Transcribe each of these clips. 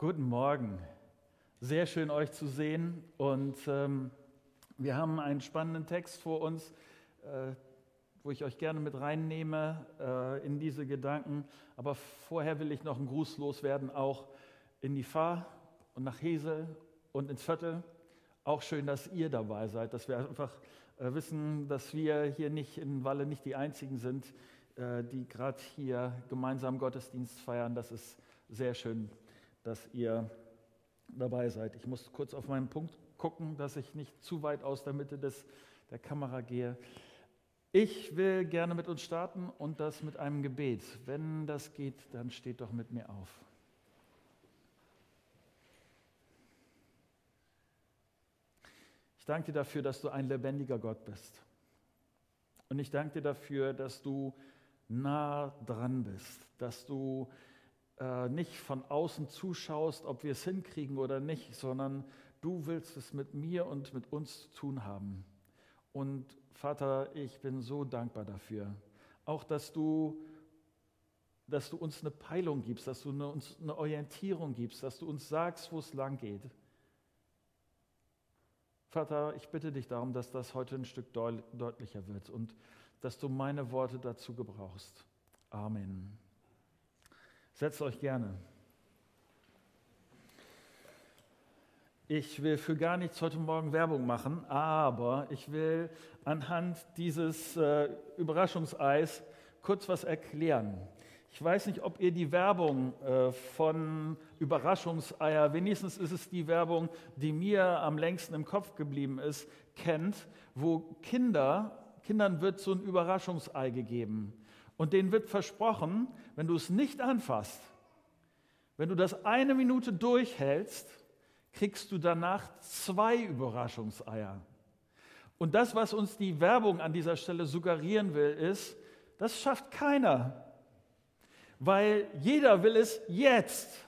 Guten Morgen. Sehr schön, euch zu sehen. Und ähm, wir haben einen spannenden Text vor uns, äh, wo ich euch gerne mit reinnehme äh, in diese Gedanken. Aber vorher will ich noch einen Gruß loswerden, auch in die Fahr und nach Hesel und ins Viertel. Auch schön, dass ihr dabei seid, dass wir einfach äh, wissen, dass wir hier nicht in Walle nicht die Einzigen sind, äh, die gerade hier gemeinsam Gottesdienst feiern. Das ist sehr schön dass ihr dabei seid. Ich muss kurz auf meinen Punkt gucken, dass ich nicht zu weit aus der Mitte des, der Kamera gehe. Ich will gerne mit uns starten und das mit einem Gebet. Wenn das geht, dann steht doch mit mir auf. Ich danke dir dafür, dass du ein lebendiger Gott bist. Und ich danke dir dafür, dass du nah dran bist, dass du äh, nicht von außen zuschaust, ob wir es hinkriegen oder nicht, sondern du willst es mit mir und mit uns zu tun haben. Und Vater, ich bin so dankbar dafür. Auch, dass du, dass du uns eine Peilung gibst, dass du uns eine Orientierung gibst, dass du uns sagst, wo es lang geht. Vater, ich bitte dich darum, dass das heute ein Stück deutlicher wird und dass du meine Worte dazu gebrauchst. Amen. Setzt euch gerne. Ich will für gar nichts heute Morgen Werbung machen, aber ich will anhand dieses äh, Überraschungseis kurz was erklären. Ich weiß nicht, ob ihr die Werbung äh, von Überraschungseier, wenigstens ist es die Werbung, die mir am längsten im Kopf geblieben ist, kennt, wo Kinder, Kindern wird so ein Überraschungsei gegeben. Und denen wird versprochen, wenn du es nicht anfasst, wenn du das eine Minute durchhältst, kriegst du danach zwei Überraschungseier. Und das, was uns die Werbung an dieser Stelle suggerieren will, ist, das schafft keiner. Weil jeder will es jetzt.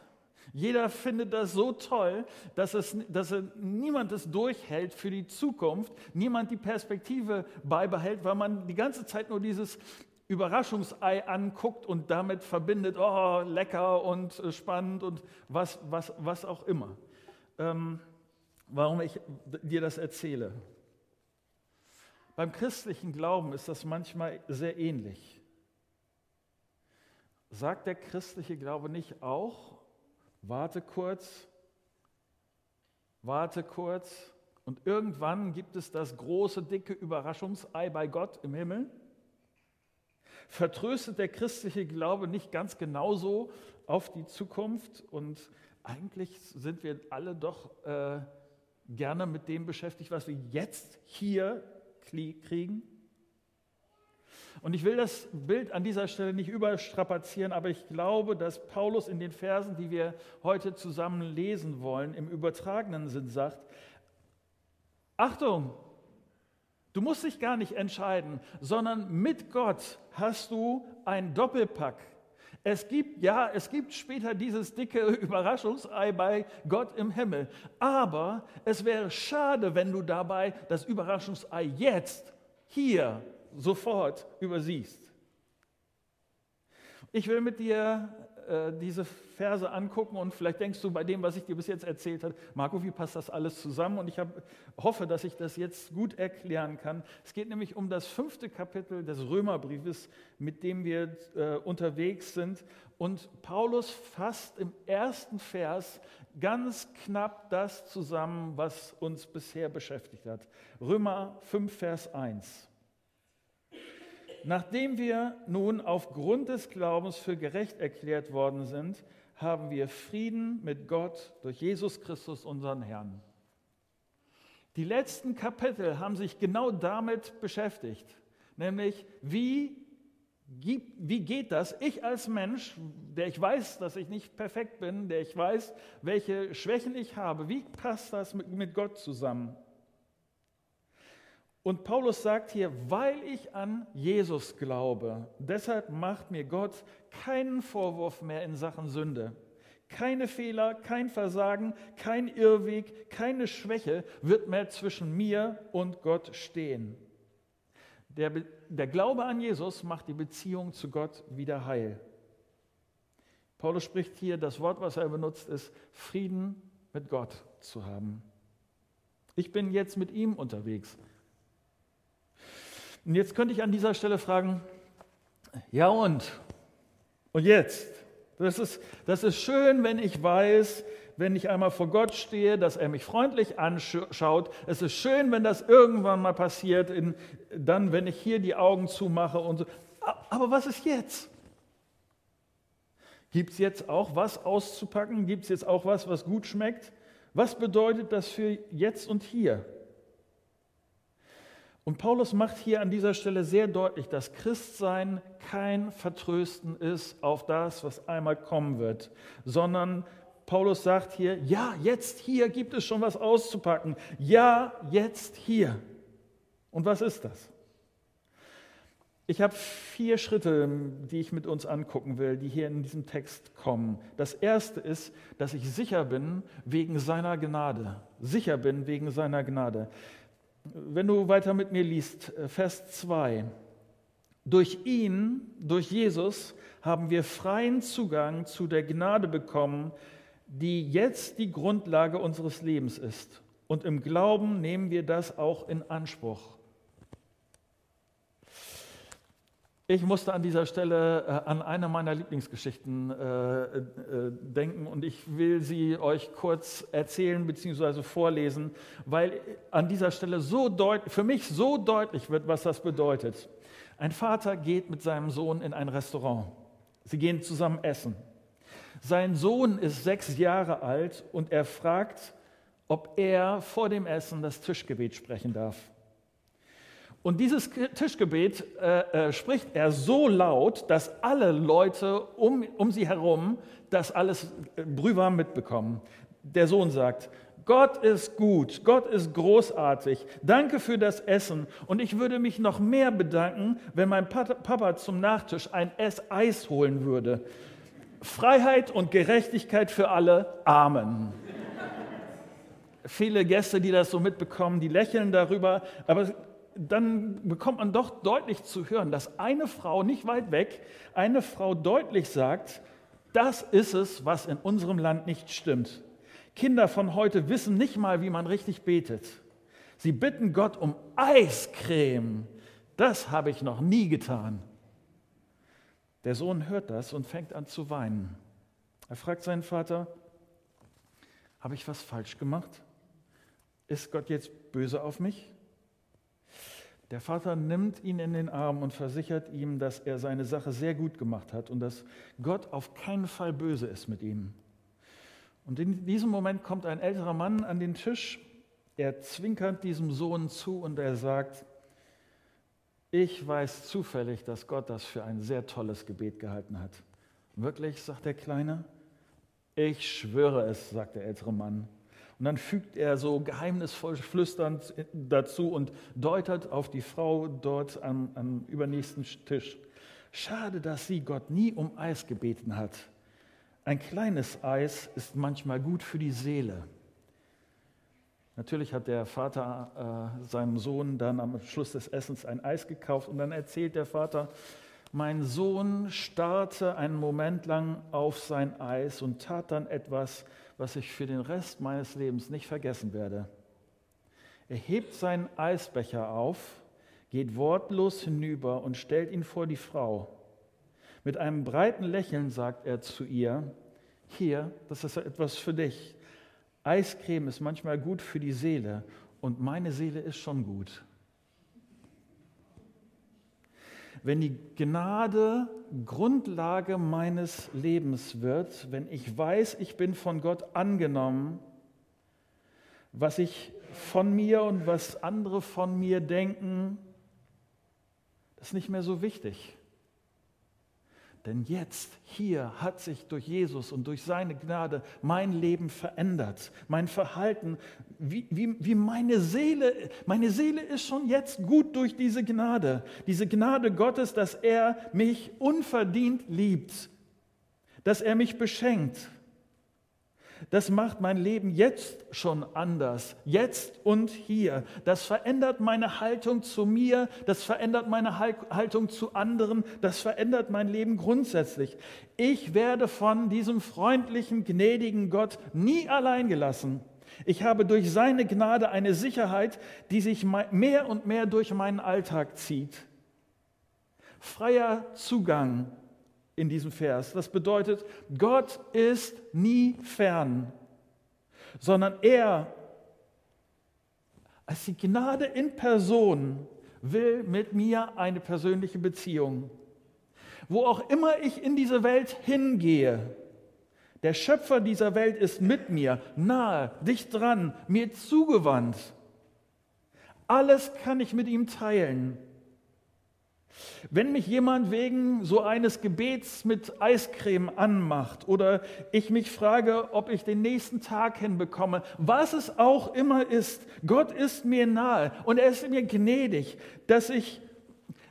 Jeder findet das so toll, dass, es, dass niemand es durchhält für die Zukunft, niemand die Perspektive beibehält, weil man die ganze Zeit nur dieses Überraschungsei anguckt und damit verbindet, oh, lecker und äh, spannend und was, was, was auch immer. Ähm, warum ich dir das erzähle. Beim christlichen Glauben ist das manchmal sehr ähnlich. Sagt der christliche Glaube nicht auch, warte kurz, warte kurz und irgendwann gibt es das große, dicke Überraschungsei bei Gott im Himmel? Vertröstet der christliche Glaube nicht ganz genauso auf die Zukunft und eigentlich sind wir alle doch äh, gerne mit dem beschäftigt, was wir jetzt hier kriegen. Und ich will das Bild an dieser Stelle nicht überstrapazieren, aber ich glaube, dass Paulus in den Versen, die wir heute zusammen lesen wollen, im übertragenen Sinn sagt, Achtung, Du musst dich gar nicht entscheiden, sondern mit Gott hast du ein Doppelpack. Es gibt, ja, es gibt später dieses dicke Überraschungsei bei Gott im Himmel. Aber es wäre schade, wenn du dabei das Überraschungsei jetzt, hier, sofort übersiehst. Ich will mit dir äh, diese Verse angucken und vielleicht denkst du bei dem, was ich dir bis jetzt erzählt habe, Marco, wie passt das alles zusammen? Und ich hab, hoffe, dass ich das jetzt gut erklären kann. Es geht nämlich um das fünfte Kapitel des Römerbriefes, mit dem wir äh, unterwegs sind. Und Paulus fasst im ersten Vers ganz knapp das zusammen, was uns bisher beschäftigt hat. Römer 5, Vers 1. Nachdem wir nun aufgrund des Glaubens für gerecht erklärt worden sind, haben wir Frieden mit Gott durch Jesus Christus, unseren Herrn. Die letzten Kapitel haben sich genau damit beschäftigt, nämlich wie, wie geht das? Ich als Mensch, der ich weiß, dass ich nicht perfekt bin, der ich weiß, welche Schwächen ich habe, wie passt das mit, mit Gott zusammen? Und Paulus sagt hier, weil ich an Jesus glaube, deshalb macht mir Gott keinen Vorwurf mehr in Sachen Sünde. Keine Fehler, kein Versagen, kein Irrweg, keine Schwäche wird mehr zwischen mir und Gott stehen. Der, der Glaube an Jesus macht die Beziehung zu Gott wieder heil. Paulus spricht hier, das Wort, was er benutzt, ist Frieden mit Gott zu haben. Ich bin jetzt mit ihm unterwegs. Und jetzt könnte ich an dieser Stelle fragen, ja und? Und jetzt? Das ist, das ist schön, wenn ich weiß, wenn ich einmal vor Gott stehe, dass er mich freundlich anschaut. Es ist schön, wenn das irgendwann mal passiert, in, dann, wenn ich hier die Augen zumache und so. Aber was ist jetzt? Gibt es jetzt auch was auszupacken? Gibt es jetzt auch was, was gut schmeckt? Was bedeutet das für jetzt und hier? Und Paulus macht hier an dieser Stelle sehr deutlich, dass Christsein kein Vertrösten ist auf das, was einmal kommen wird, sondern Paulus sagt hier, ja, jetzt hier gibt es schon was auszupacken. Ja, jetzt hier. Und was ist das? Ich habe vier Schritte, die ich mit uns angucken will, die hier in diesem Text kommen. Das erste ist, dass ich sicher bin wegen seiner Gnade. Sicher bin wegen seiner Gnade. Wenn du weiter mit mir liest, äh, Vers 2. Durch ihn, durch Jesus, haben wir freien Zugang zu der Gnade bekommen, die jetzt die Grundlage unseres Lebens ist. Und im Glauben nehmen wir das auch in Anspruch. Ich musste an dieser Stelle äh, an eine meiner Lieblingsgeschichten äh, äh, denken und ich will sie euch kurz erzählen bzw. vorlesen, weil an dieser Stelle so für mich so deutlich wird, was das bedeutet. Ein Vater geht mit seinem Sohn in ein Restaurant. Sie gehen zusammen essen. Sein Sohn ist sechs Jahre alt und er fragt, ob er vor dem Essen das Tischgebet sprechen darf. Und dieses Tischgebet äh, äh, spricht er so laut, dass alle Leute um, um sie herum das alles äh, brühwarm mitbekommen. Der Sohn sagt, Gott ist gut, Gott ist großartig, danke für das Essen und ich würde mich noch mehr bedanken, wenn mein Papa zum Nachtisch ein Eis holen würde. Freiheit und Gerechtigkeit für alle, Amen. Viele Gäste, die das so mitbekommen, die lächeln darüber, aber dann bekommt man doch deutlich zu hören, dass eine Frau nicht weit weg, eine Frau deutlich sagt, das ist es, was in unserem Land nicht stimmt. Kinder von heute wissen nicht mal, wie man richtig betet. Sie bitten Gott um Eiscreme. Das habe ich noch nie getan. Der Sohn hört das und fängt an zu weinen. Er fragt seinen Vater, habe ich was falsch gemacht? Ist Gott jetzt böse auf mich? Der Vater nimmt ihn in den Arm und versichert ihm, dass er seine Sache sehr gut gemacht hat und dass Gott auf keinen Fall böse ist mit ihm. Und in diesem Moment kommt ein älterer Mann an den Tisch, er zwinkert diesem Sohn zu und er sagt, ich weiß zufällig, dass Gott das für ein sehr tolles Gebet gehalten hat. Wirklich, sagt der Kleine? Ich schwöre es, sagt der ältere Mann. Und dann fügt er so geheimnisvoll flüsternd dazu und deutet auf die Frau dort am, am übernächsten Tisch. Schade, dass sie Gott nie um Eis gebeten hat. Ein kleines Eis ist manchmal gut für die Seele. Natürlich hat der Vater äh, seinem Sohn dann am Schluss des Essens ein Eis gekauft und dann erzählt der Vater, mein Sohn starrte einen Moment lang auf sein Eis und tat dann etwas, was ich für den Rest meines Lebens nicht vergessen werde. Er hebt seinen Eisbecher auf, geht wortlos hinüber und stellt ihn vor die Frau. Mit einem breiten Lächeln sagt er zu ihr, hier, das ist etwas für dich. Eiscreme ist manchmal gut für die Seele und meine Seele ist schon gut. Wenn die Gnade Grundlage meines Lebens wird, wenn ich weiß, ich bin von Gott angenommen, was ich von mir und was andere von mir denken, ist nicht mehr so wichtig. Denn jetzt, hier hat sich durch Jesus und durch seine Gnade mein Leben verändert. Mein Verhalten, wie, wie, wie meine Seele, meine Seele ist schon jetzt gut durch diese Gnade. Diese Gnade Gottes, dass er mich unverdient liebt, dass er mich beschenkt. Das macht mein Leben jetzt schon anders, jetzt und hier. Das verändert meine Haltung zu mir, das verändert meine Haltung zu anderen, das verändert mein Leben grundsätzlich. Ich werde von diesem freundlichen, gnädigen Gott nie allein gelassen. Ich habe durch seine Gnade eine Sicherheit, die sich mehr und mehr durch meinen Alltag zieht. Freier Zugang in diesem Vers. Das bedeutet, Gott ist nie fern, sondern er als die Gnade in Person will mit mir eine persönliche Beziehung. Wo auch immer ich in diese Welt hingehe, der Schöpfer dieser Welt ist mit mir, nahe, dicht dran, mir zugewandt. Alles kann ich mit ihm teilen. Wenn mich jemand wegen so eines Gebets mit Eiscreme anmacht oder ich mich frage, ob ich den nächsten Tag hinbekomme, was es auch immer ist, Gott ist mir nahe und er ist mir gnädig, dass ich,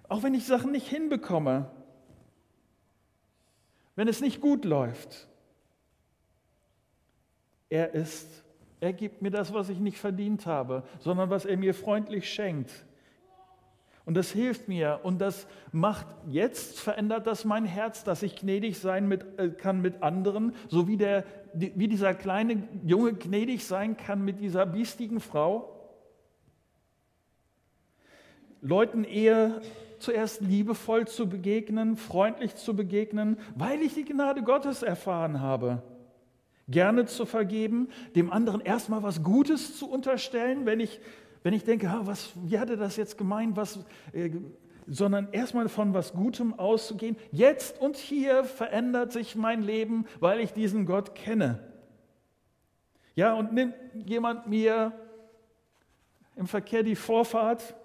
auch wenn ich Sachen nicht hinbekomme, wenn es nicht gut läuft, er ist, er gibt mir das, was ich nicht verdient habe, sondern was er mir freundlich schenkt. Und das hilft mir und das macht jetzt, verändert das mein Herz, dass ich gnädig sein mit, äh, kann mit anderen, so wie, der, wie dieser kleine Junge gnädig sein kann mit dieser biestigen Frau. Leuten eher zuerst liebevoll zu begegnen, freundlich zu begegnen, weil ich die Gnade Gottes erfahren habe. Gerne zu vergeben, dem anderen erstmal was Gutes zu unterstellen, wenn ich wenn ich denke, was, wie hat er das jetzt gemeint, was, äh, sondern erstmal von was Gutem auszugehen. Jetzt und hier verändert sich mein Leben, weil ich diesen Gott kenne. Ja, und nimmt jemand mir im Verkehr die Vorfahrt?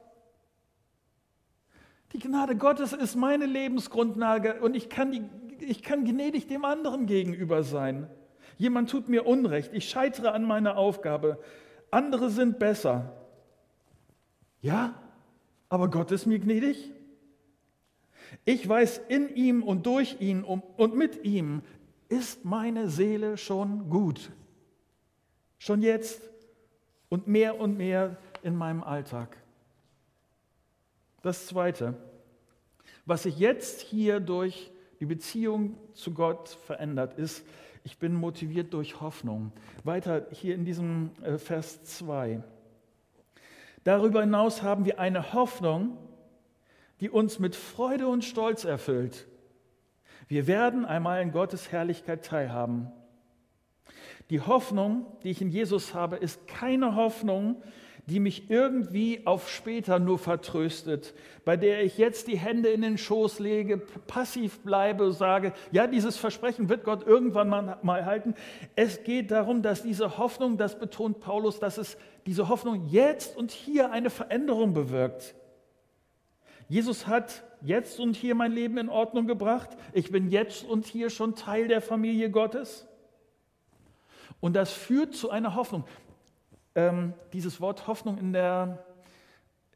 Die Gnade Gottes ist meine Lebensgrundlage und ich kann, die, ich kann gnädig dem anderen gegenüber sein. Jemand tut mir Unrecht, ich scheitere an meiner Aufgabe. Andere sind besser. Ja, aber Gott ist mir gnädig. Ich weiß, in ihm und durch ihn und mit ihm ist meine Seele schon gut. Schon jetzt und mehr und mehr in meinem Alltag. Das Zweite, was sich jetzt hier durch die Beziehung zu Gott verändert, ist, ich bin motiviert durch Hoffnung. Weiter hier in diesem äh, Vers 2. Darüber hinaus haben wir eine Hoffnung, die uns mit Freude und Stolz erfüllt. Wir werden einmal in Gottes Herrlichkeit teilhaben. Die Hoffnung, die ich in Jesus habe, ist keine Hoffnung, die mich irgendwie auf später nur vertröstet, bei der ich jetzt die Hände in den Schoß lege, passiv bleibe, sage, ja, dieses Versprechen wird Gott irgendwann mal, mal halten. Es geht darum, dass diese Hoffnung, das betont Paulus, dass es diese Hoffnung jetzt und hier eine Veränderung bewirkt. Jesus hat jetzt und hier mein Leben in Ordnung gebracht. Ich bin jetzt und hier schon Teil der Familie Gottes. Und das führt zu einer Hoffnung ähm, dieses Wort Hoffnung in der,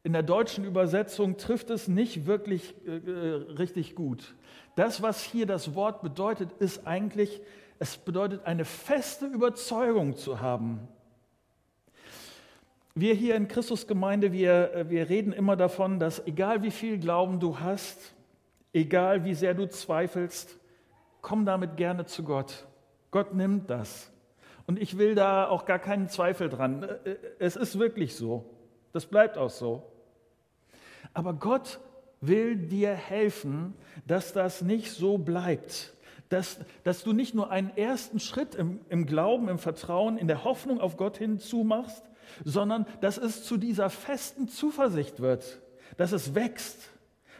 in der deutschen Übersetzung trifft es nicht wirklich äh, äh, richtig gut. Das, was hier das Wort bedeutet, ist eigentlich, es bedeutet eine feste Überzeugung zu haben. Wir hier in Christusgemeinde, wir, äh, wir reden immer davon, dass egal wie viel Glauben du hast, egal wie sehr du zweifelst, komm damit gerne zu Gott. Gott nimmt das. Und ich will da auch gar keinen Zweifel dran. Äh, äh, es ist wirklich so. Das bleibt auch so. Aber Gott will dir helfen, dass das nicht so bleibt. Dass, dass du nicht nur einen ersten Schritt im, im Glauben, im Vertrauen, in der Hoffnung auf Gott hinzumachst, sondern dass es zu dieser festen Zuversicht wird, dass es wächst,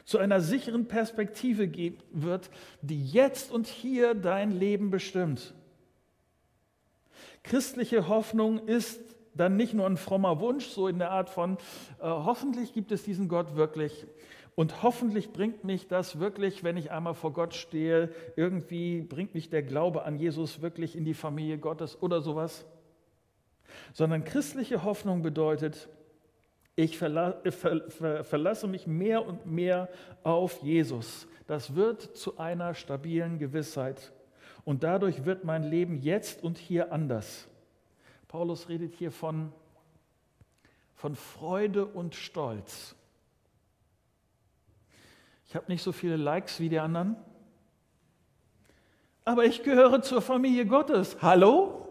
zu einer sicheren Perspektive wird, die jetzt und hier dein Leben bestimmt. Christliche Hoffnung ist dann nicht nur ein frommer Wunsch, so in der Art von, äh, hoffentlich gibt es diesen Gott wirklich. Und hoffentlich bringt mich das wirklich, wenn ich einmal vor Gott stehe, irgendwie bringt mich der Glaube an Jesus wirklich in die Familie Gottes oder sowas. Sondern christliche Hoffnung bedeutet, ich verlasse mich mehr und mehr auf Jesus. Das wird zu einer stabilen Gewissheit. Und dadurch wird mein Leben jetzt und hier anders. Paulus redet hier von, von Freude und Stolz. Ich habe nicht so viele Likes wie die anderen, aber ich gehöre zur Familie Gottes. Hallo?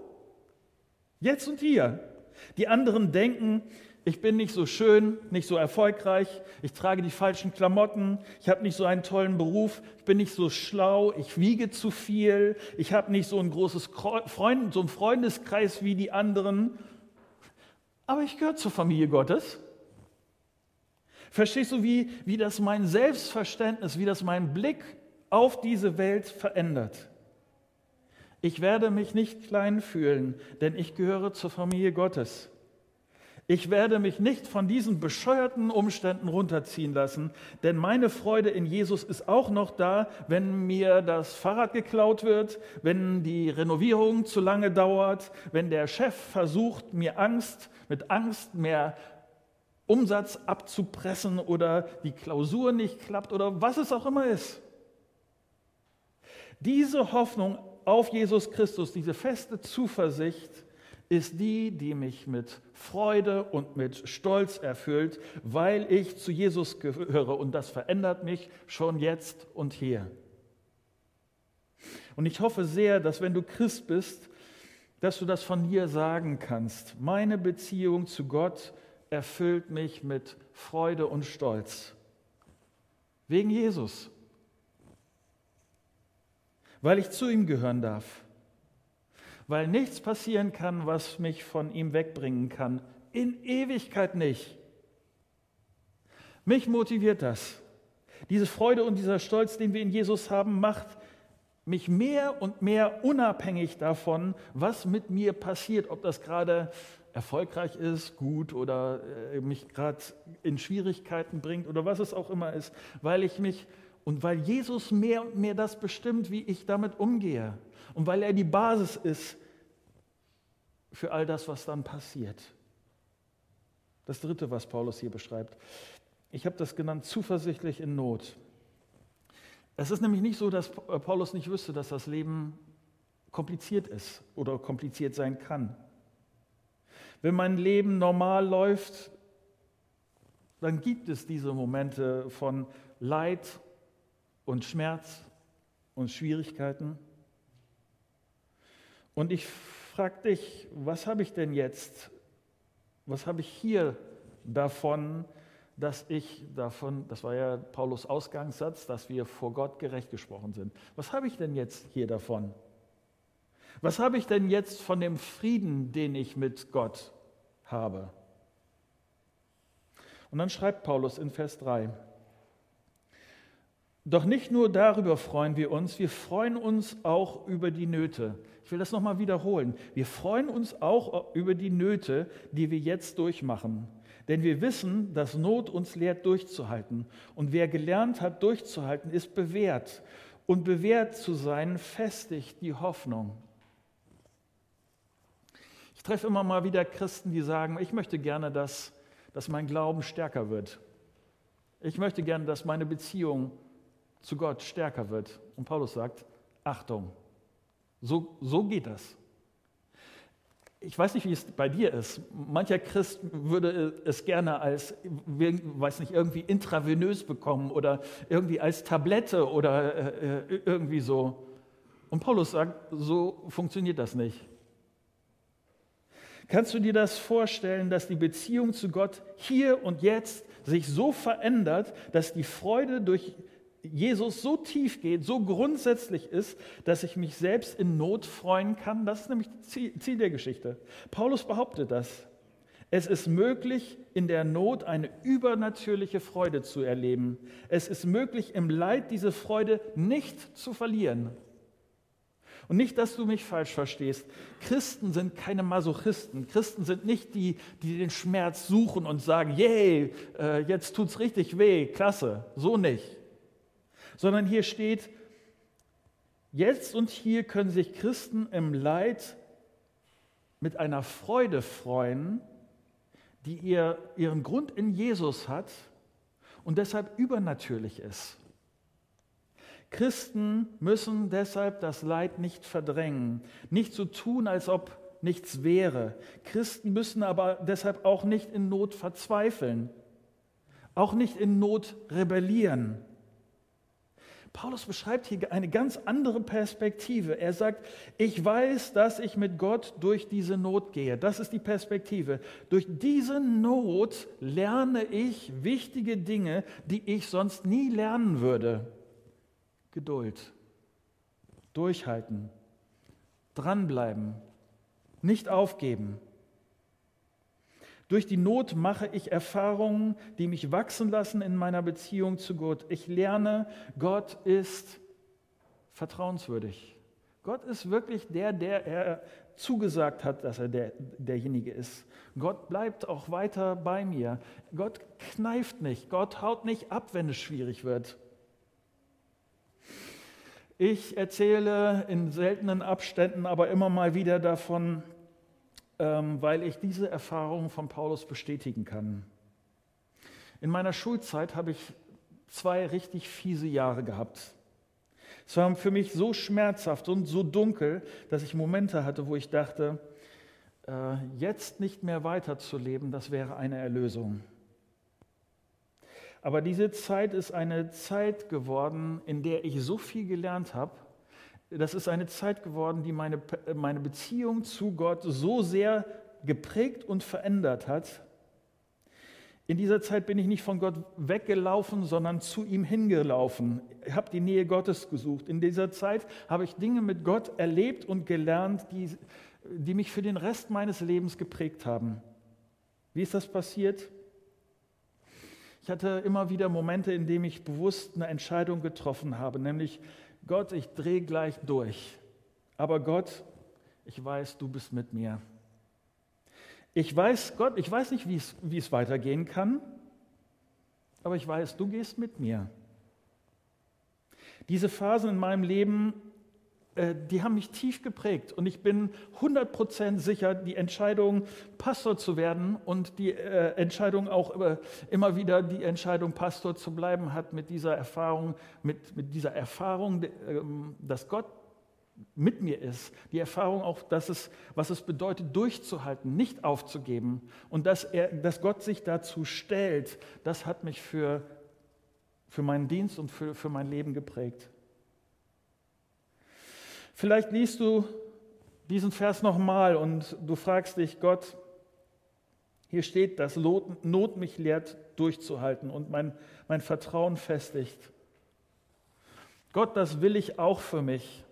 Jetzt und hier. Die anderen denken, ich bin nicht so schön, nicht so erfolgreich, ich trage die falschen Klamotten, ich habe nicht so einen tollen Beruf, ich bin nicht so schlau, ich wiege zu viel, ich habe nicht so ein großes Freund, so einen Freundeskreis wie die anderen, aber ich gehöre zur Familie Gottes. Verstehst du, wie, wie das mein Selbstverständnis, wie das mein Blick auf diese Welt verändert? Ich werde mich nicht klein fühlen, denn ich gehöre zur Familie Gottes. Ich werde mich nicht von diesen bescheuerten Umständen runterziehen lassen, denn meine Freude in Jesus ist auch noch da, wenn mir das Fahrrad geklaut wird, wenn die Renovierung zu lange dauert, wenn der Chef versucht, mir Angst, mit Angst mehr Umsatz abzupressen oder die Klausur nicht klappt oder was es auch immer ist. Diese Hoffnung auf Jesus Christus, diese feste Zuversicht, ist die, die mich mit Freude und mit Stolz erfüllt, weil ich zu Jesus gehöre und das verändert mich schon jetzt und hier. Und ich hoffe sehr, dass wenn du Christ bist, dass du das von hier sagen kannst. Meine Beziehung zu Gott erfüllt mich mit Freude und Stolz. Wegen Jesus. Weil ich zu ihm gehören darf weil nichts passieren kann, was mich von ihm wegbringen kann. In Ewigkeit nicht. Mich motiviert das. Diese Freude und dieser Stolz, den wir in Jesus haben, macht mich mehr und mehr unabhängig davon, was mit mir passiert, ob das gerade erfolgreich ist, gut oder äh, mich gerade in Schwierigkeiten bringt oder was es auch immer ist, weil ich mich und weil Jesus mehr und mehr das bestimmt, wie ich damit umgehe und weil er die Basis ist für all das, was dann passiert. Das Dritte, was Paulus hier beschreibt. Ich habe das genannt, zuversichtlich in Not. Es ist nämlich nicht so, dass Paulus nicht wüsste, dass das Leben kompliziert ist oder kompliziert sein kann. Wenn mein Leben normal läuft, dann gibt es diese Momente von Leid und Schmerz und Schwierigkeiten. Und ich frag dich, was habe ich denn jetzt, was habe ich hier davon, dass ich davon, das war ja Paulus Ausgangssatz, dass wir vor Gott gerecht gesprochen sind. Was habe ich denn jetzt hier davon? Was habe ich denn jetzt von dem Frieden, den ich mit Gott habe? Und dann schreibt Paulus in Vers 3, doch nicht nur darüber freuen wir uns, wir freuen uns auch über die Nöte. Ich will das nochmal wiederholen. Wir freuen uns auch über die Nöte, die wir jetzt durchmachen. Denn wir wissen, dass Not uns lehrt, durchzuhalten. Und wer gelernt hat, durchzuhalten, ist bewährt. Und bewährt zu sein, festigt die Hoffnung. Ich treffe immer mal wieder Christen, die sagen, ich möchte gerne, dass, dass mein Glauben stärker wird. Ich möchte gerne, dass meine Beziehung zu Gott stärker wird. Und Paulus sagt, Achtung, so, so geht das. Ich weiß nicht, wie es bei dir ist. Mancher Christ würde es gerne als, weiß nicht, irgendwie intravenös bekommen oder irgendwie als Tablette oder äh, äh, irgendwie so. Und Paulus sagt, so funktioniert das nicht. Kannst du dir das vorstellen, dass die Beziehung zu Gott hier und jetzt sich so verändert, dass die Freude durch Jesus so tief geht, so grundsätzlich ist, dass ich mich selbst in Not freuen kann. Das ist nämlich Ziel, der Geschichte. Paulus behauptet das. Es ist möglich, in der Not eine übernatürliche Freude zu erleben. Es ist möglich, im Leid diese Freude nicht zu verlieren. Und nicht, dass du mich falsch verstehst. Christen sind keine Masochisten. Christen sind nicht die, die den Schmerz suchen und sagen, yay, äh, jetzt tut's richtig weh, klasse. So nicht sondern hier steht, jetzt und hier können sich Christen im Leid mit einer Freude freuen, die ihr, ihren Grund in Jesus hat und deshalb übernatürlich ist. Christen müssen deshalb das Leid nicht verdrängen, nicht so tun, als ob nichts wäre. Christen müssen aber deshalb auch nicht in Not verzweifeln, auch nicht in Not rebellieren. Paulus beschreibt hier eine ganz andere Perspektive. Er sagt, ich weiß, dass ich mit Gott durch diese Not gehe. Das ist die Perspektive. Durch diese Not lerne ich wichtige Dinge, die ich sonst nie lernen würde. Geduld, durchhalten, dranbleiben, nicht aufgeben. Durch die Not mache ich Erfahrungen, die mich wachsen lassen in meiner Beziehung zu Gott. Ich lerne, Gott ist vertrauenswürdig. Gott ist wirklich der, der er zugesagt hat, dass er der, derjenige ist. Gott bleibt auch weiter bei mir. Gott kneift nicht. Gott haut nicht ab, wenn es schwierig wird. Ich erzähle in seltenen Abständen aber immer mal wieder davon, weil ich diese Erfahrung von Paulus bestätigen kann. In meiner Schulzeit habe ich zwei richtig fiese Jahre gehabt. Es war für mich so schmerzhaft und so dunkel, dass ich Momente hatte, wo ich dachte, äh, jetzt nicht mehr weiterzuleben, das wäre eine Erlösung. Aber diese Zeit ist eine Zeit geworden, in der ich so viel gelernt habe, das ist eine Zeit geworden, die meine, meine Beziehung zu Gott so sehr geprägt und verändert hat. In dieser Zeit bin ich nicht von Gott weggelaufen, sondern zu ihm hingelaufen. Ich habe die Nähe Gottes gesucht. In dieser Zeit habe ich Dinge mit Gott erlebt und gelernt, die, die mich für den Rest meines Lebens geprägt haben. Wie ist das passiert? Ich hatte immer wieder Momente, in denen ich bewusst eine Entscheidung getroffen habe, nämlich Gott, ich drehe gleich durch. Aber Gott, ich weiß, du bist mit mir. Ich weiß, Gott, ich weiß nicht, wie es, weitergehen kann, aber ich weiß, du gehst mit mir. Diese Phasen in meinem Leben die haben mich tief geprägt und ich bin 100% sicher, die Entscheidung, Pastor zu werden und die äh, Entscheidung auch äh, immer wieder die Entscheidung, Pastor zu bleiben, hat mit dieser Erfahrung, mit, mit dieser Erfahrung, ähm, dass Gott mit mir ist, die Erfahrung auch, dass es, was es bedeutet, durchzuhalten, nicht aufzugeben und dass, er, dass Gott sich dazu stellt, das hat mich für, für meinen Dienst und für, für mein Leben geprägt. Vielleicht liest du diesen Vers nochmal und du fragst dich, Gott, hier steht, dass Not mich lehrt, durchzuhalten und mein, mein Vertrauen festigt. Gott, das will ich auch für mich.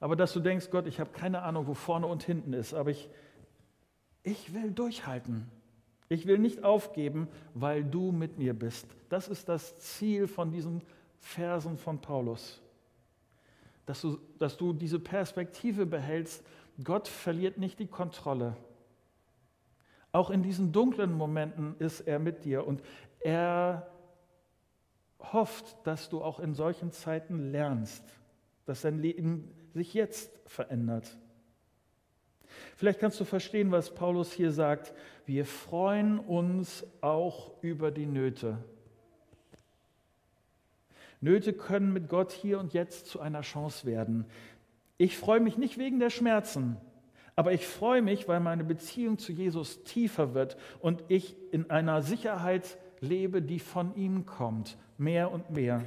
Aber dass du denkst, Gott, ich habe keine Ahnung, wo vorne und hinten ist, aber ich, ich will durchhalten. Ich will nicht aufgeben, weil du mit mir bist. Das ist das Ziel von diesen Versen von Paulus dass du, dass du diese Perspektive behältst, Gott verliert nicht die Kontrolle. Auch in diesen dunklen Momenten ist er mit dir und er hofft, dass du auch in solchen Zeiten lernst, dass dein Leben sich jetzt verändert. Vielleicht kannst du verstehen, was Paulus hier sagt. Wir freuen uns auch über die Nöte. Nöte können mit Gott hier und jetzt zu einer Chance werden. Ich freue mich nicht wegen der Schmerzen, aber ich freue mich, weil meine Beziehung zu Jesus tiefer wird und ich in einer Sicherheit lebe, die von ihm kommt, mehr und mehr.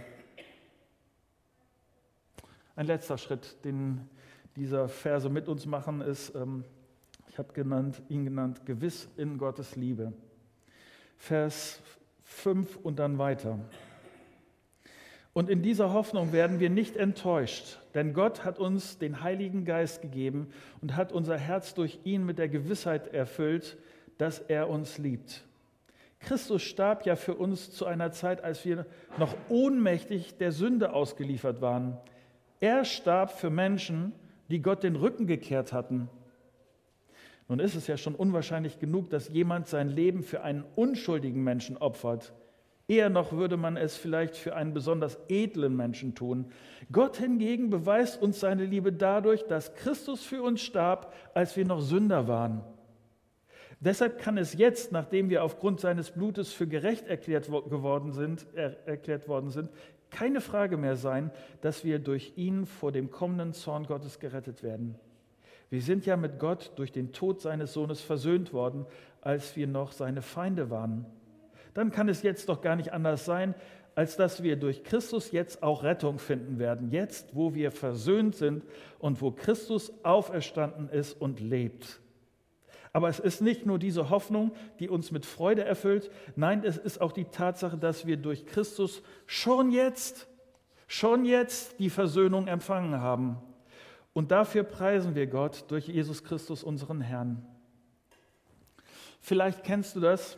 Ein letzter Schritt, den dieser Verse mit uns machen, ist, ähm, ich habe genannt, ihn genannt, gewiss in Gottes Liebe. Vers 5 und dann weiter. Und in dieser Hoffnung werden wir nicht enttäuscht, denn Gott hat uns den Heiligen Geist gegeben und hat unser Herz durch ihn mit der Gewissheit erfüllt, dass er uns liebt. Christus starb ja für uns zu einer Zeit, als wir noch ohnmächtig der Sünde ausgeliefert waren. Er starb für Menschen, die Gott den Rücken gekehrt hatten. Nun ist es ja schon unwahrscheinlich genug, dass jemand sein Leben für einen unschuldigen Menschen opfert. Eher noch würde man es vielleicht für einen besonders edlen Menschen tun. Gott hingegen beweist uns seine Liebe dadurch, dass Christus für uns starb, als wir noch Sünder waren. Deshalb kann es jetzt, nachdem wir aufgrund seines Blutes für gerecht erklärt worden sind, er, erklärt worden sind, keine Frage mehr sein, dass wir durch ihn vor dem kommenden Zorn Gottes gerettet werden. Wir sind ja mit Gott durch den Tod seines Sohnes versöhnt worden, als wir noch seine Feinde waren. Dann kann es jetzt doch gar nicht anders sein, als dass wir durch Christus jetzt auch Rettung finden werden. Jetzt, wo wir versöhnt sind und wo Christus auferstanden ist und lebt. Aber es ist nicht nur diese Hoffnung, die uns mit Freude erfüllt, nein, es ist auch die Tatsache, dass wir durch Christus schon jetzt, schon jetzt die Versöhnung empfangen haben. Und dafür preisen wir Gott durch Jesus Christus, unseren Herrn. Vielleicht kennst du das.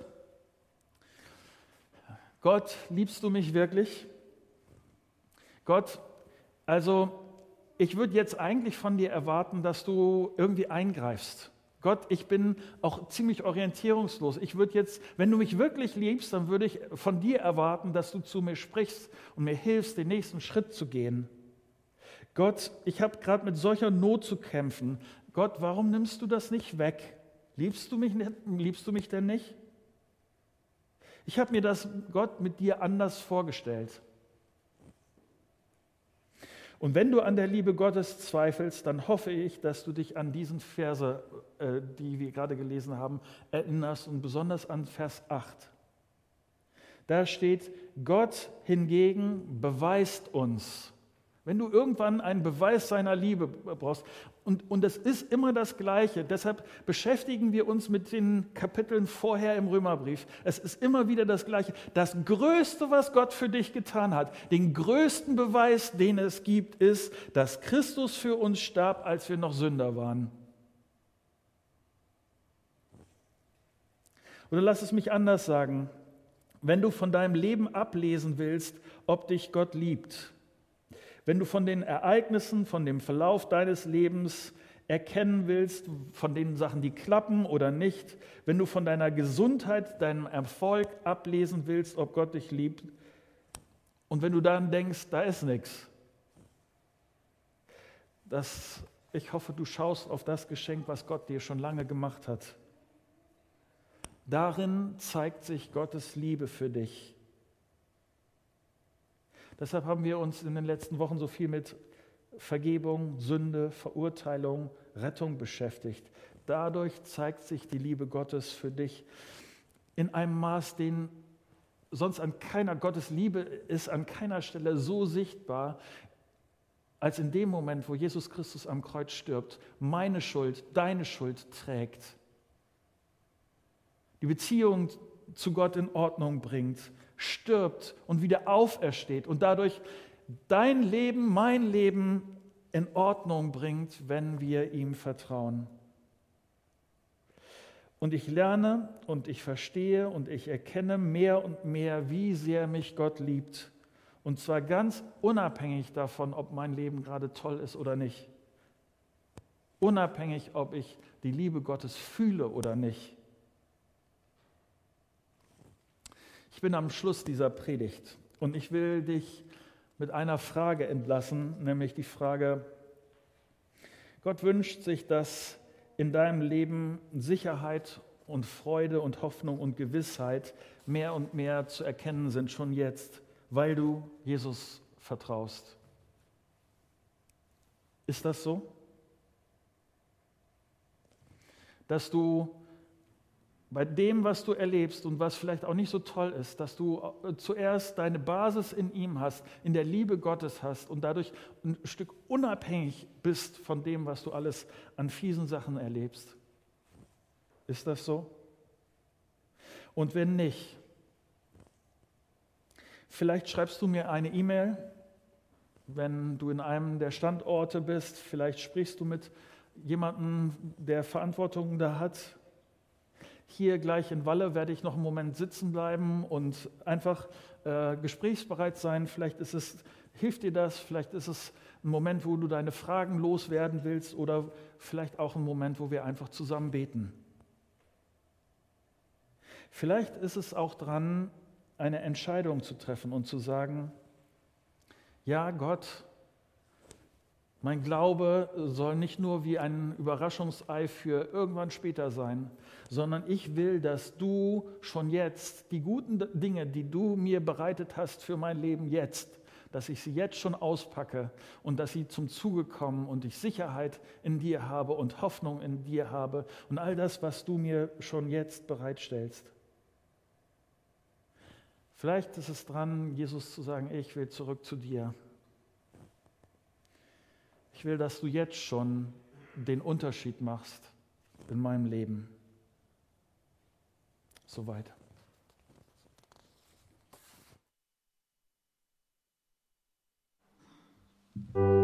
Gott, liebst du mich wirklich? Gott, also ich würde jetzt eigentlich von dir erwarten, dass du irgendwie eingreifst. Gott, ich bin auch ziemlich orientierungslos. Ich würde jetzt, wenn du mich wirklich liebst, dann würde ich von dir erwarten, dass du zu mir sprichst und mir hilfst, den nächsten Schritt zu gehen. Gott, ich habe gerade mit solcher Not zu kämpfen. Gott, warum nimmst du das nicht weg? Liebst du mich, liebst du mich denn nicht? Ich habe mir das Gott mit dir anders vorgestellt. Und wenn du an der Liebe Gottes zweifelst, dann hoffe ich, dass du dich an diesen Verse, äh, die wir gerade gelesen haben, erinnerst und besonders an Vers 8. Da steht, Gott hingegen beweist uns, wenn du irgendwann einen Beweis seiner Liebe brauchst, und, und es ist immer das Gleiche, deshalb beschäftigen wir uns mit den Kapiteln vorher im Römerbrief. Es ist immer wieder das Gleiche. Das Größte, was Gott für dich getan hat, den größten Beweis, den es gibt, ist, dass Christus für uns starb, als wir noch Sünder waren. Oder lass es mich anders sagen. Wenn du von deinem Leben ablesen willst, ob dich Gott liebt, wenn du von den Ereignissen, von dem Verlauf deines Lebens erkennen willst, von den Sachen, die klappen oder nicht, wenn du von deiner Gesundheit, deinem Erfolg ablesen willst, ob Gott dich liebt, und wenn du dann denkst, da ist nichts, das, ich hoffe, du schaust auf das Geschenk, was Gott dir schon lange gemacht hat. Darin zeigt sich Gottes Liebe für dich. Deshalb haben wir uns in den letzten Wochen so viel mit Vergebung, Sünde, Verurteilung, Rettung beschäftigt. Dadurch zeigt sich die Liebe Gottes für dich in einem Maß, den sonst an keiner, Gottes Liebe ist an keiner Stelle so sichtbar, als in dem Moment, wo Jesus Christus am Kreuz stirbt, meine Schuld, deine Schuld trägt. Die Beziehung zu Gott in Ordnung bringt, stirbt und wieder aufersteht und dadurch dein Leben, mein Leben in Ordnung bringt, wenn wir ihm vertrauen. Und ich lerne und ich verstehe und ich erkenne mehr und mehr, wie sehr mich Gott liebt. Und zwar ganz unabhängig davon, ob mein Leben gerade toll ist oder nicht. Unabhängig, ob ich die Liebe Gottes fühle oder nicht. Ich bin am Schluss dieser Predigt und ich will dich mit einer Frage entlassen, nämlich die Frage, Gott wünscht sich, dass in deinem Leben Sicherheit und Freude und Hoffnung und Gewissheit mehr und mehr zu erkennen sind, schon jetzt, weil du Jesus vertraust. Ist das so? Dass du bei dem, was du erlebst und was vielleicht auch nicht so toll ist, dass du äh, zuerst deine Basis in ihm hast, in der Liebe Gottes hast und dadurch ein Stück unabhängig bist von dem, was du alles an fiesen Sachen erlebst. Ist das so? Und wenn nicht, vielleicht schreibst du mir eine E-Mail, wenn du in einem der Standorte bist, vielleicht sprichst du mit jemandem, der Verantwortung da hat hier gleich in Walle werde ich noch einen Moment sitzen bleiben und einfach äh, gesprächsbereit sein. Vielleicht ist es, hilft dir das, vielleicht ist es ein Moment, wo du deine Fragen loswerden willst oder vielleicht auch ein Moment, wo wir einfach zusammen beten. Vielleicht ist es auch dran, eine Entscheidung zu treffen und zu sagen, ja Gott, mein Glaube soll nicht nur wie ein Überraschungsei für irgendwann später sein, sondern ich will, dass du schon jetzt die guten Dinge, die du mir bereitet hast für mein Leben jetzt, dass ich sie jetzt schon auspacke und dass sie zum Zuge kommen und ich Sicherheit in dir habe und Hoffnung in dir habe und all das, was du mir schon jetzt bereitstellst. Vielleicht ist es dran, Jesus zu sagen, ich will zurück zu dir. Ich will, dass du jetzt schon den Unterschied machst in meinem Leben. Soweit. thank